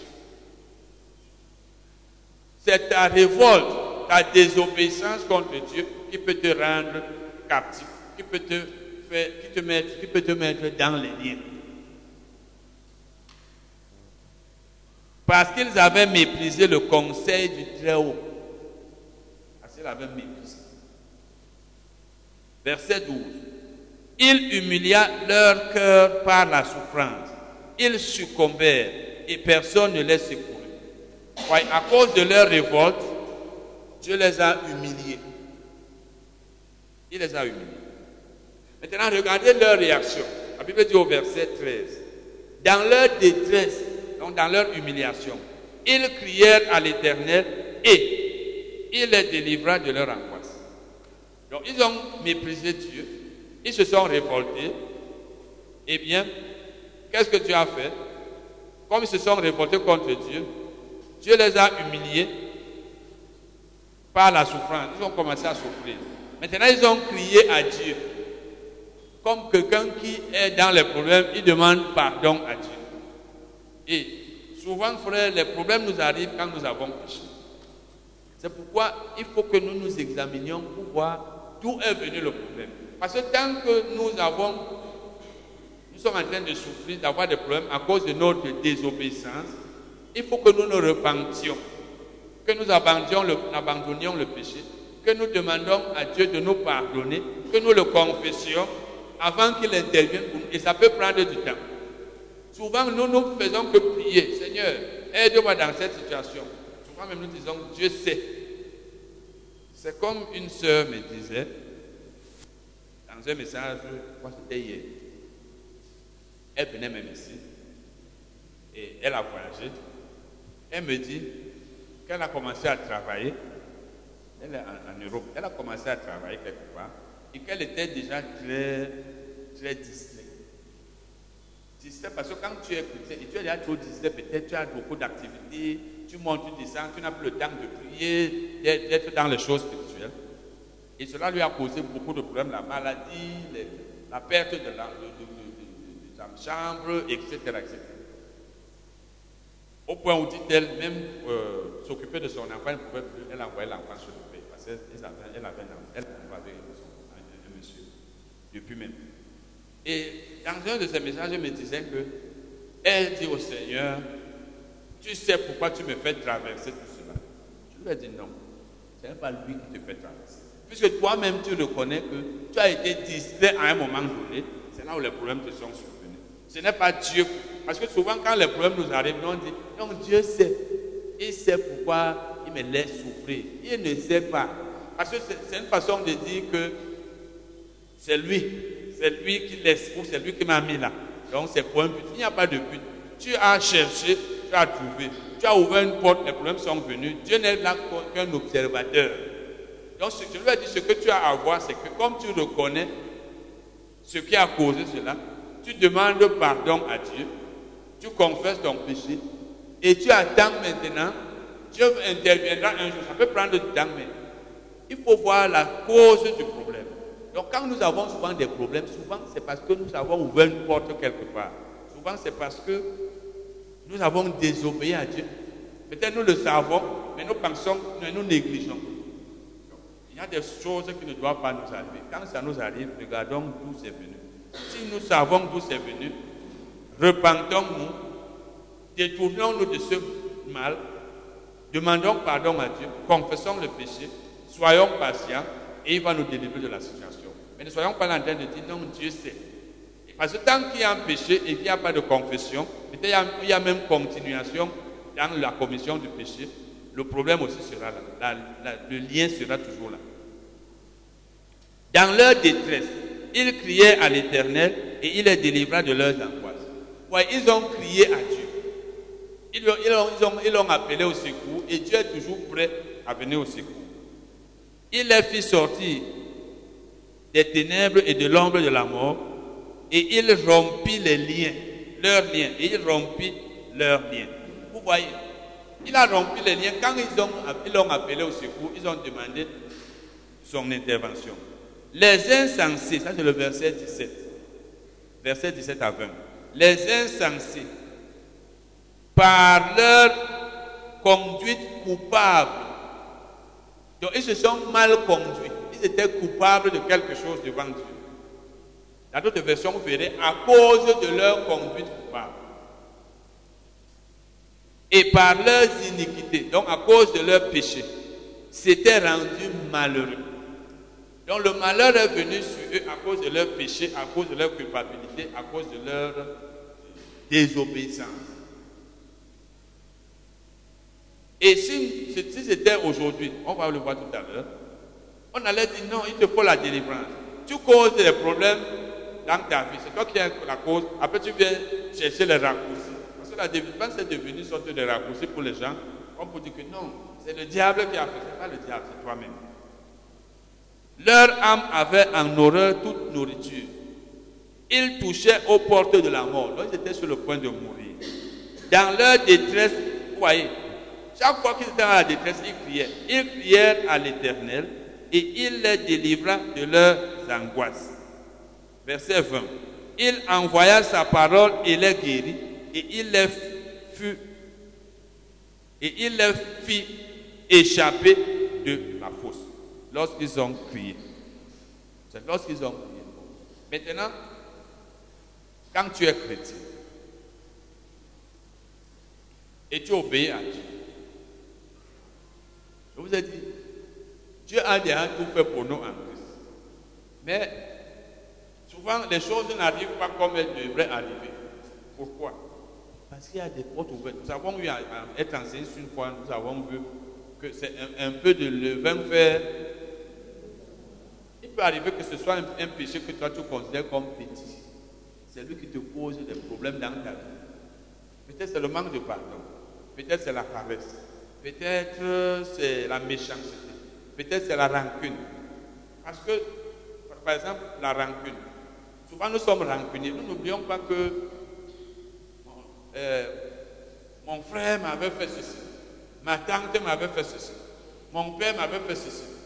C'est ta révolte, ta désobéissance contre Dieu qui peut te rendre captif, qui peut te, mettre, qui peut te mettre dans les liens. Parce qu'ils avaient méprisé le conseil du Très-Haut. Parce qu'ils avaient méprisé. Verset 12. Il humilia leur cœur par la souffrance. Ils succombèrent et personne ne les secourut. à cause de leur révolte, Dieu les a humiliés. Il les a humiliés. Maintenant, regardez leur réaction. La Bible dit au verset 13. Dans leur détresse, donc dans leur humiliation, ils crièrent à l'Éternel et il les délivra de leur angoisse. Donc ils ont méprisé Dieu, ils se sont révoltés. Eh bien, qu'est-ce que Dieu a fait? Comme ils se sont révoltés contre Dieu, Dieu les a humiliés par la souffrance. Ils ont commencé à souffrir. Maintenant, ils ont crié à Dieu. Comme quelqu'un qui est dans les problèmes, il demande pardon à Dieu. Et souvent, frère, les problèmes nous arrivent quand nous avons péché. C'est pourquoi il faut que nous nous examinions pour voir d'où est venu le problème. Parce que tant que nous avons, nous sommes en train de souffrir, d'avoir des problèmes à cause de notre désobéissance, il faut que nous nous repentions, que nous abandonnions le, péché, que nous demandions à Dieu de nous pardonner, que nous le confessions avant qu'il intervienne pour nous. Et ça peut prendre du temps. Souvent, nous ne faisons que prier, Seigneur, aide-moi dans cette situation. Souvent même nous disons, Dieu sait. C'est comme une sœur me disait, un message, je crois que c'était hier, elle venait même ici, et elle a voyagé. Elle me dit qu'elle a commencé à travailler, elle est en, Europe, elle a commencé à travailler quelque part, et qu'elle était déjà très, très distrait. Distrait parce que quand tu es et tu es déjà trop distrait, peut-être tu as beaucoup d'activités, tu montes, tu descends, tu n'as plus le temps de prier, d'être dans les choses spirituelles. Et cela lui a causé beaucoup de problèmes, la maladie, la perte de la, chambre, etc., etc. Au point où dit-elle, même euh, s'occuper de son enfant, elle pouvait plus, elle envoyait l'enfant sur le pays. Parce qu'elle avait, avait, elle avait un, monsieur, depuis même. Et dans un de ses messages, elle me disait que, elle dit au Seigneur, tu sais pourquoi tu me fais traverser tout cela Je lui ai dit non, ce n'est pas lui qui te fait traverser. Puisque toi-même tu reconnais que tu as été distrait à un moment donné, c'est là où les problèmes te sont survenus. Ce n'est pas Dieu. Parce que souvent quand les problèmes nous arrivent, on dit, non, Dieu sait. Il sait pourquoi il me laisse souffrir. Il ne sait pas. Parce que c'est une façon de dire que c'est lui. C'est lui qui laisse, ou c'est lui qui m'a mis là. Donc c'est pour un but. Il n'y a pas de but. Tu as cherché, tu as trouvé. Tu as ouvert une porte, les problèmes sont venus. Dieu n'est là qu'un observateur. Donc je lui ai dit, ce que tu as à voir, c'est que comme tu reconnais ce qui a causé cela, tu demandes pardon à Dieu, tu confesses ton péché, et tu attends maintenant, Dieu interviendra un jour. Ça peut prendre du temps, mais il faut voir la cause du problème. Donc quand nous avons souvent des problèmes, souvent c'est parce que nous avons ouvert une porte quelque part. Souvent c'est parce que nous avons désobéi à Dieu. Peut-être nous le savons, mais nous pensons, nous nous négligeons. Il y a des choses qui ne doivent pas nous arriver. Quand ça nous arrive, regardons d'où c'est venu. Si nous savons d'où c'est venu, repentons-nous, détournons-nous de ce mal, demandons pardon à Dieu, confessons le péché, soyons patients et il va nous délivrer de la situation. Mais ne soyons pas en train de dire non, Dieu sait. Parce que tant qu'il y a un péché et qu'il n'y a pas de confession, il y a même continuation dans la commission du péché, le problème aussi sera là. le lien sera toujours là. Dans leur détresse, ils criaient à l'Éternel et il les délivra de leurs angoisses. Ouais, ils ont crié à Dieu. Ils l'ont ont, appelé au secours et Dieu est toujours prêt à venir au secours. Il les fit sortir des ténèbres et de l'ombre de la mort et il rompit les liens, leurs liens, et il rompit leurs liens. Vous voyez, il a rompu les liens. Quand ils l'ont ils ont appelé au secours, ils ont demandé son intervention. Les insensés, ça c'est le verset 17, verset 17 à 20. Les insensés, par leur conduite coupable, donc ils se sont mal conduits, ils étaient coupables de quelque chose devant Dieu. Dans d'autres versions, vous verrez, à cause de leur conduite coupable. Et par leurs iniquités, donc à cause de leur péché, s'étaient rendus malheureux. Donc le malheur est venu sur eux à cause de leur péché, à cause de leur culpabilité, à cause de leur désobéissance. Et si, c'était aujourd'hui, on va le voir tout à l'heure, on allait dire non, il te faut la délivrance. Tu causes des problèmes dans ta vie, c'est toi qui es la cause. Après, tu viens chercher les raccourcis. Parce que la délivrance est devenue une sorte de raccourci pour les gens. On peut dire que non, c'est le diable qui a fait, c'est pas le diable, c'est toi-même. Leur âme avait en horreur toute nourriture. Ils touchaient aux portes de la mort. Donc ils étaient sur le point de mourir. Dans leur détresse, vous voyez, Chaque fois qu'ils étaient dans la détresse, ils criaient. Ils crièrent à l'Éternel et il les délivra de leurs angoisses. Verset 20. Il envoya sa parole et les guérit et il les fut et il les fit échapper de lorsqu'ils ont crié. C'est lorsqu'ils ont crié. Maintenant, quand tu es chrétien et tu obéis à Dieu, je vous ai dit, Dieu a déjà tout fait pour nous en Christ. Mais souvent, les choses n'arrivent pas comme elles devraient arriver. Pourquoi? Parce qu'il y a des portes ouvertes. Nous avons eu à, être enseigné une fois, nous avons vu que c'est un, peu de levain faire. Il peut arriver que ce soit un, péché que toi tu considères comme petit. C'est lui qui te pose des problèmes dans ta vie. Peut-être c'est le manque de pardon. Peut-être c'est la paresse. Peut-être c'est la méchanceté. Peut-être c'est la rancune. Parce que, par exemple, la rancune. Souvent nous sommes rancuniers. Nous n'oublions pas que euh, mon frère m'avait fait ceci. Ma tante m'avait fait ceci. Mon père m'avait fait ceci.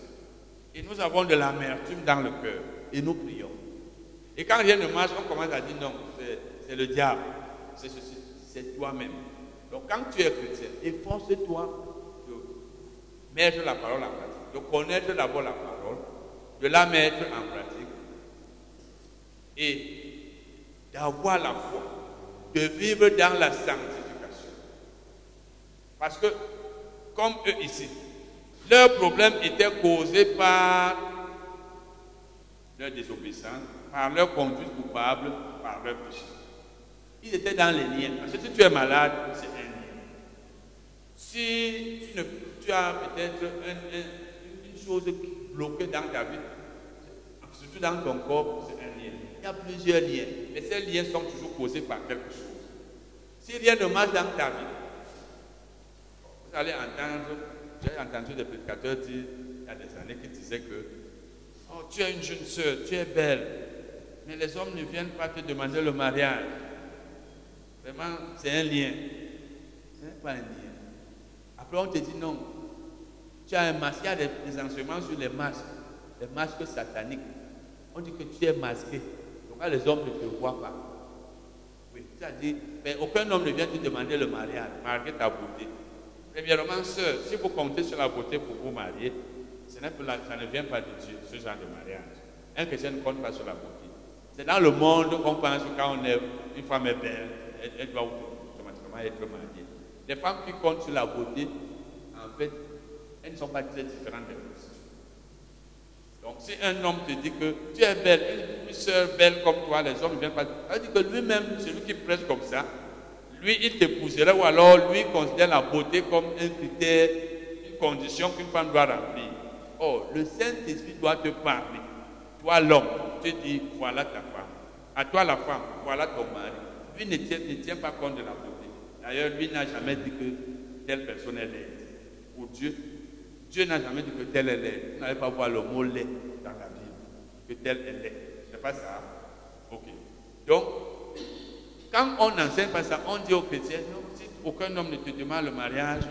Et nous avons de l'amertume dans le cœur. Et nous prions. Et quand rien ne marche, on commence à dire non, c'est le diable. C'est ceci. C'est toi-même. Donc quand tu es chrétien, efforce-toi de mettre la parole en pratique, de connaître d'abord la parole, de la mettre en pratique et d'avoir la foi, de vivre dans la sanctification. Parce que, comme eux ici, leur problème était causé par leur désobéissance, par leur conduite coupable, par leur péché. Ils étaient dans les liens. Parce que si tu es malade, c'est un lien. Si tu, ne, as peut-être une chose bloquée dans ta vie, surtout dans ton corps, c'est un lien. Il y a plusieurs liens, mais ces liens sont toujours causés par quelque chose. Si rien ne marche dans ta vie, vous allez entendre, j'ai entendu des prédicateurs dire, il y a des années, qui disaient que oh, tu as une jeune soeur, tu es belle, mais les hommes ne viennent pas te demander le mariage. Vraiment, c'est un lien. Ce n'est pas un lien. Après, on te dit non. Tu as un masque, il y a des, enseignements sur les masques, les masques sataniques. On dit que tu es masqué. Donc, les hommes ne te voient pas. Oui, dit, mais aucun homme ne vient te demander le mariage, malgré ta beauté. Premièrement, sœur, si vous comptez sur la beauté pour vous marier, ça ne vient pas de Dieu, ce genre de mariage. Un chrétien ne compte pas sur la beauté. C'est dans le monde qu'on pense que quand on est, une femme est belle, elle, doit automatiquement être mariée. Les femmes qui comptent sur la beauté, en fait, elles ne sont pas très différentes des autres. Donc, si un homme te dit que tu es belle, une soeur belle comme toi, les hommes ne viennent pas. Elle dit que lui-même, celui qui presse comme ça, lui, il t'épouserait ou alors lui considère la beauté comme un critère, une condition qu'une femme doit remplir. Oh, le Saint-Esprit doit te parler. Toi, l'homme, tu dis, voilà ta femme. À toi, la femme, voilà ton mari. Lui ne tient, ne tient pas compte de la beauté. D'ailleurs, lui n'a jamais dit que telle personne est laide. Pour Dieu, Dieu n'a jamais dit que telle est laide. Vous n'allez pas voir le mot laid dans la Bible. Que telle est laide. C'est pas ça. Ok. Donc, quand on n'enseigne pas ça, on dit aux chrétiens, non, si aucun homme ne te demande le mariage,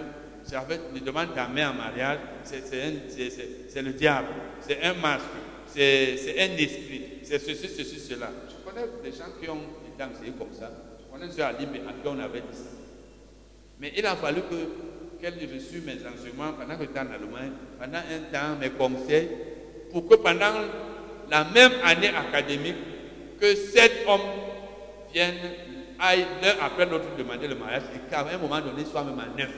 ne demande ta mère en mariage, c'est le diable, c'est un masque c'est un esprit, c'est ceci, ceci, cela. Je connais des gens qui ont été enseignés comme ça. Je connais ceux à Libé à qui on avait dit ça. Mais il a fallu que qu'elle reçu mes enseignements pendant que pendant un temps, mes conseils, pour que pendant la même année académique, que sept hommes viennent, aillent l'un après l'autre demander le mariage et qu'à un moment donné, soit même à neuf,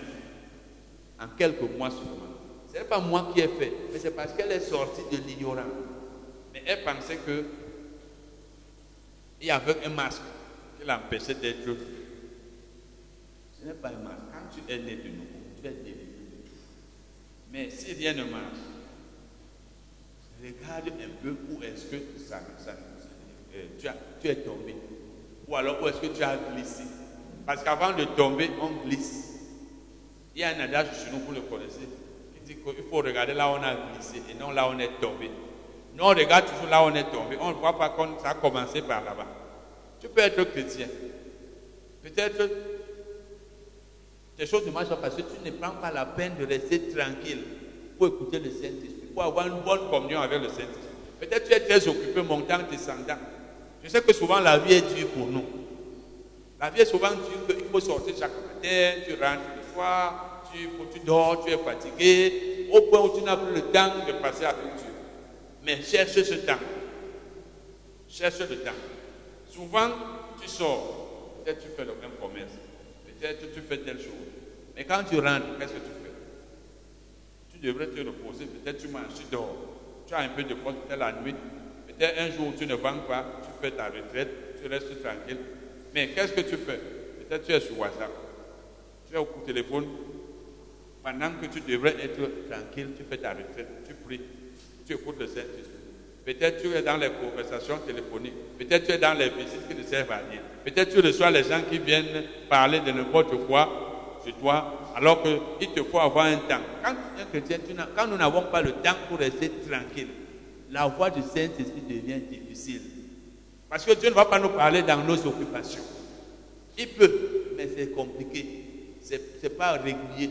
en quelques mois seulement. Ce n'est pas moi qui ai fait, mais c'est parce qu'elle est sortie de l'ignorance. Mais elle pensait que il y avait un masque qui l'empêchait d'être Ce n'est pas un masque. Quand tu es né de nouveau, tu es délivré. Mais si rien ne marche, regarde un peu où est-ce que ça, ça euh, tu es tombé. Ou alors où est-ce que tu as glissé? Parce qu'avant de tomber, on glisse. Il y a un adage chez nous, vous le connaissez, qui dit qu'il faut regarder là où on a glissé et non là où on est tombé. Nous, on regarde toujours là où on est tombé. On ne voit pas quand ça a commencé par là-bas. Tu peux être chrétien. Peut-être tes choses ne marchent pas parce que tu ne prends pas la peine de rester tranquille pour écouter le Saint-Esprit, pour avoir une bonne communion avec le Saint-Esprit. Peut-être tu es très occupé montant, descendant. Je sais que souvent la vie est dure pour nous. La vie est souvent dure, il faut sortir chaque matin, tu rentres le soir, tu, dors, tu es fatigué, au point où tu n'as plus le temps de passer avec Dieu. Mais cherche ce temps. Cherche le temps. Souvent, tu sors, peut-être tu fais le même commerce, peut-être tu fais telle chose. Mais quand tu rentres, qu'est-ce que tu fais? Tu devrais te reposer, peut-être tu manges, tu dors. Tu as un peu de force, peut-être la nuit. Peut-être un jour tu ne vends pas, tu fais ta retraite, tu restes tranquille. Mais qu'est-ce que tu fais? Peut-être tu es sur WhatsApp, tu es au téléphone. Pendant que tu devrais être tranquille, tu fais ta retraite, tu pries, tu écoutes le Saint-Esprit. Peut-être tu es dans les conversations téléphoniques. Peut-être tu es dans les visites qui ne servent à rien. Peut-être tu reçois les gens qui viennent parler de n'importe quoi sur toi, alors qu'il te faut avoir un temps. Quand quand nous n'avons pas le temps pour rester tranquille, la voix du Saint-Esprit devient difficile. Parce que Dieu ne va pas nous parler dans nos occupations. Il peut, mais c'est compliqué. Ce n'est pas régulier.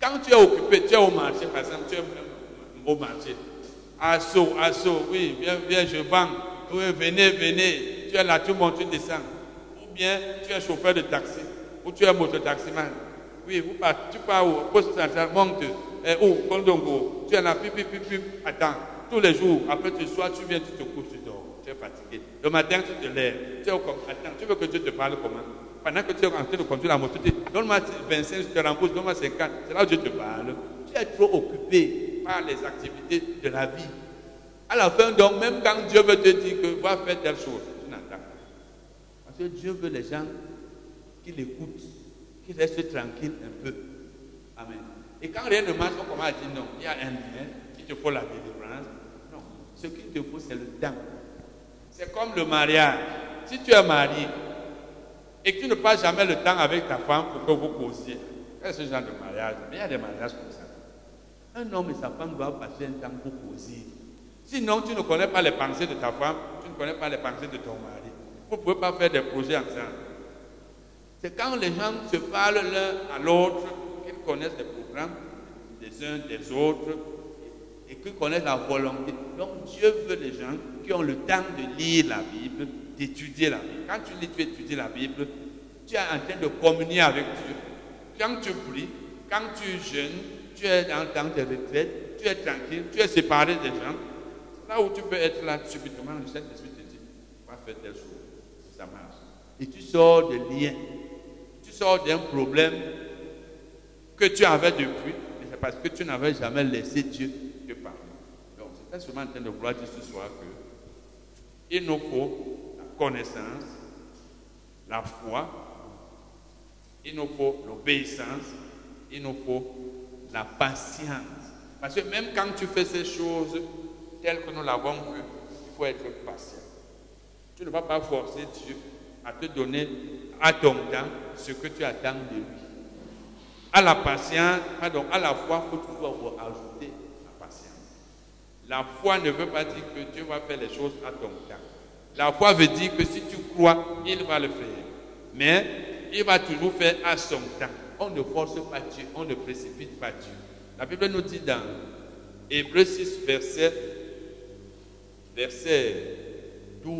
Quand tu es occupé, tu es au marché, par exemple, tu es au marché. Assaut, assaut, oui, viens, viens, je vends. Oui, venez, venez. Tu es là, tu montes, tu descends. Ou bien tu es chauffeur de taxi, ou tu es mototaximan. Oui, tu pars au poste central, monte. Eh, où, Kondongo. Tu es là, pipi, pipi, attends. Tous les jours, après tu sois, tu viens, tu te couches, tu dors. Tu es fatigué. Le matin, tu te lèves. Tu es au Attends, tu veux que Dieu te parle comment? Pendant que tu es en train de conduire la moto, tu dis, donne-moi 25, je te rembourse, donne-moi 50. C'est là où Dieu te parle. Tu es trop occupé par les activités de la vie. À la fin, donc, même quand Dieu veut te dire que va faire telle chose, tu n'entends pas. Parce que Dieu veut les gens qui l'écoutent, qui restent tranquilles un peu. Amen. Et quand rien ne marche, on commence à dire non, il y a un lien, il te faut la délivrance. Ce qu'il te faut, c'est le temps. C'est comme le mariage. Si tu es marié et que tu ne passes jamais le temps avec ta femme pour que vous causiez, quest ce genre de mariage? Mais il y a des mariages comme ça. Un homme et sa femme doivent passer un temps pour causer. Sinon, tu ne connais pas les pensées de ta femme, tu ne connais pas les pensées de ton mari. Vous ne pouvez pas faire des projets ensemble. C'est quand les gens se parlent l'un à l'autre qu'ils connaissent les programmes des uns des autres et qu'ils connaissent la volonté. Donc Dieu veut les gens qui ont le temps de lire la Bible, d'étudier la Bible. Quand tu lis, tu étudies la Bible, tu es en train de communier avec Dieu. Quand tu pries, quand tu jeûnes, tu es dans, dans tes retraites, tu es tranquille, tu es séparé des gens. Là où tu peux être là, subitement, le Saint-Esprit te dit, va faire telle chose. Ça marche. Et tu sors de liens. Tu sors d'un problème que tu avais depuis, et c'est parce que tu n'avais jamais laissé Dieu c'est seulement en train de vouloir dire ce soir que il nous faut la connaissance, la foi, il nous faut l'obéissance, il nous faut la patience. Parce que même quand tu fais ces choses telles que nous l'avons vu, il faut être patient. Tu ne vas pas forcer Dieu à te donner à ton temps ce que tu attends de lui. À la patience, pardon, à la foi, il faut toujours ajouter. La foi ne veut pas dire que Dieu va faire les choses à ton temps. La foi veut dire que si tu crois, il va le faire. Mais il va toujours faire à son temps. On ne force pas Dieu, on ne précipite pas Dieu. La Bible nous dit dans Hébreu 6, verset, verset 12,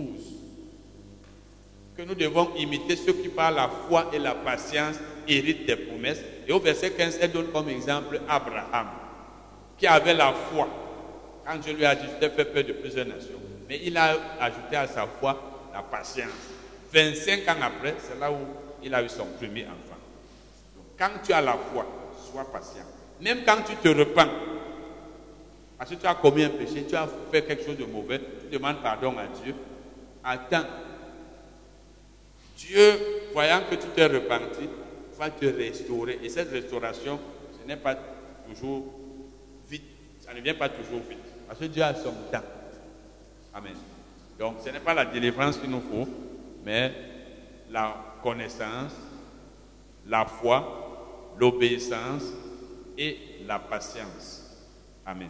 que nous devons imiter ceux qui par la foi et la patience héritent des promesses. Et au verset 15, elle donne comme exemple Abraham, qui avait la foi. Quand Dieu lui a dit, je t'ai fait peur de plusieurs nations. Mais il a ajouté à sa foi la patience. 25 ans après, c'est là où il a eu son premier enfant. Quand tu as la foi, sois patient. Même quand tu te repens, parce que tu as commis un péché, tu as fait quelque chose de mauvais, tu demandes pardon à Dieu, attends. Dieu, voyant que tu t'es repenti, va te restaurer. Et cette restauration, ce n'est pas toujours vite. Ça ne vient pas toujours vite. Parce que Dieu a son temps. Amen. Donc, ce n'est pas la délivrance qu'il nous faut, mais la connaissance, la foi, l'obéissance et la patience. Amen.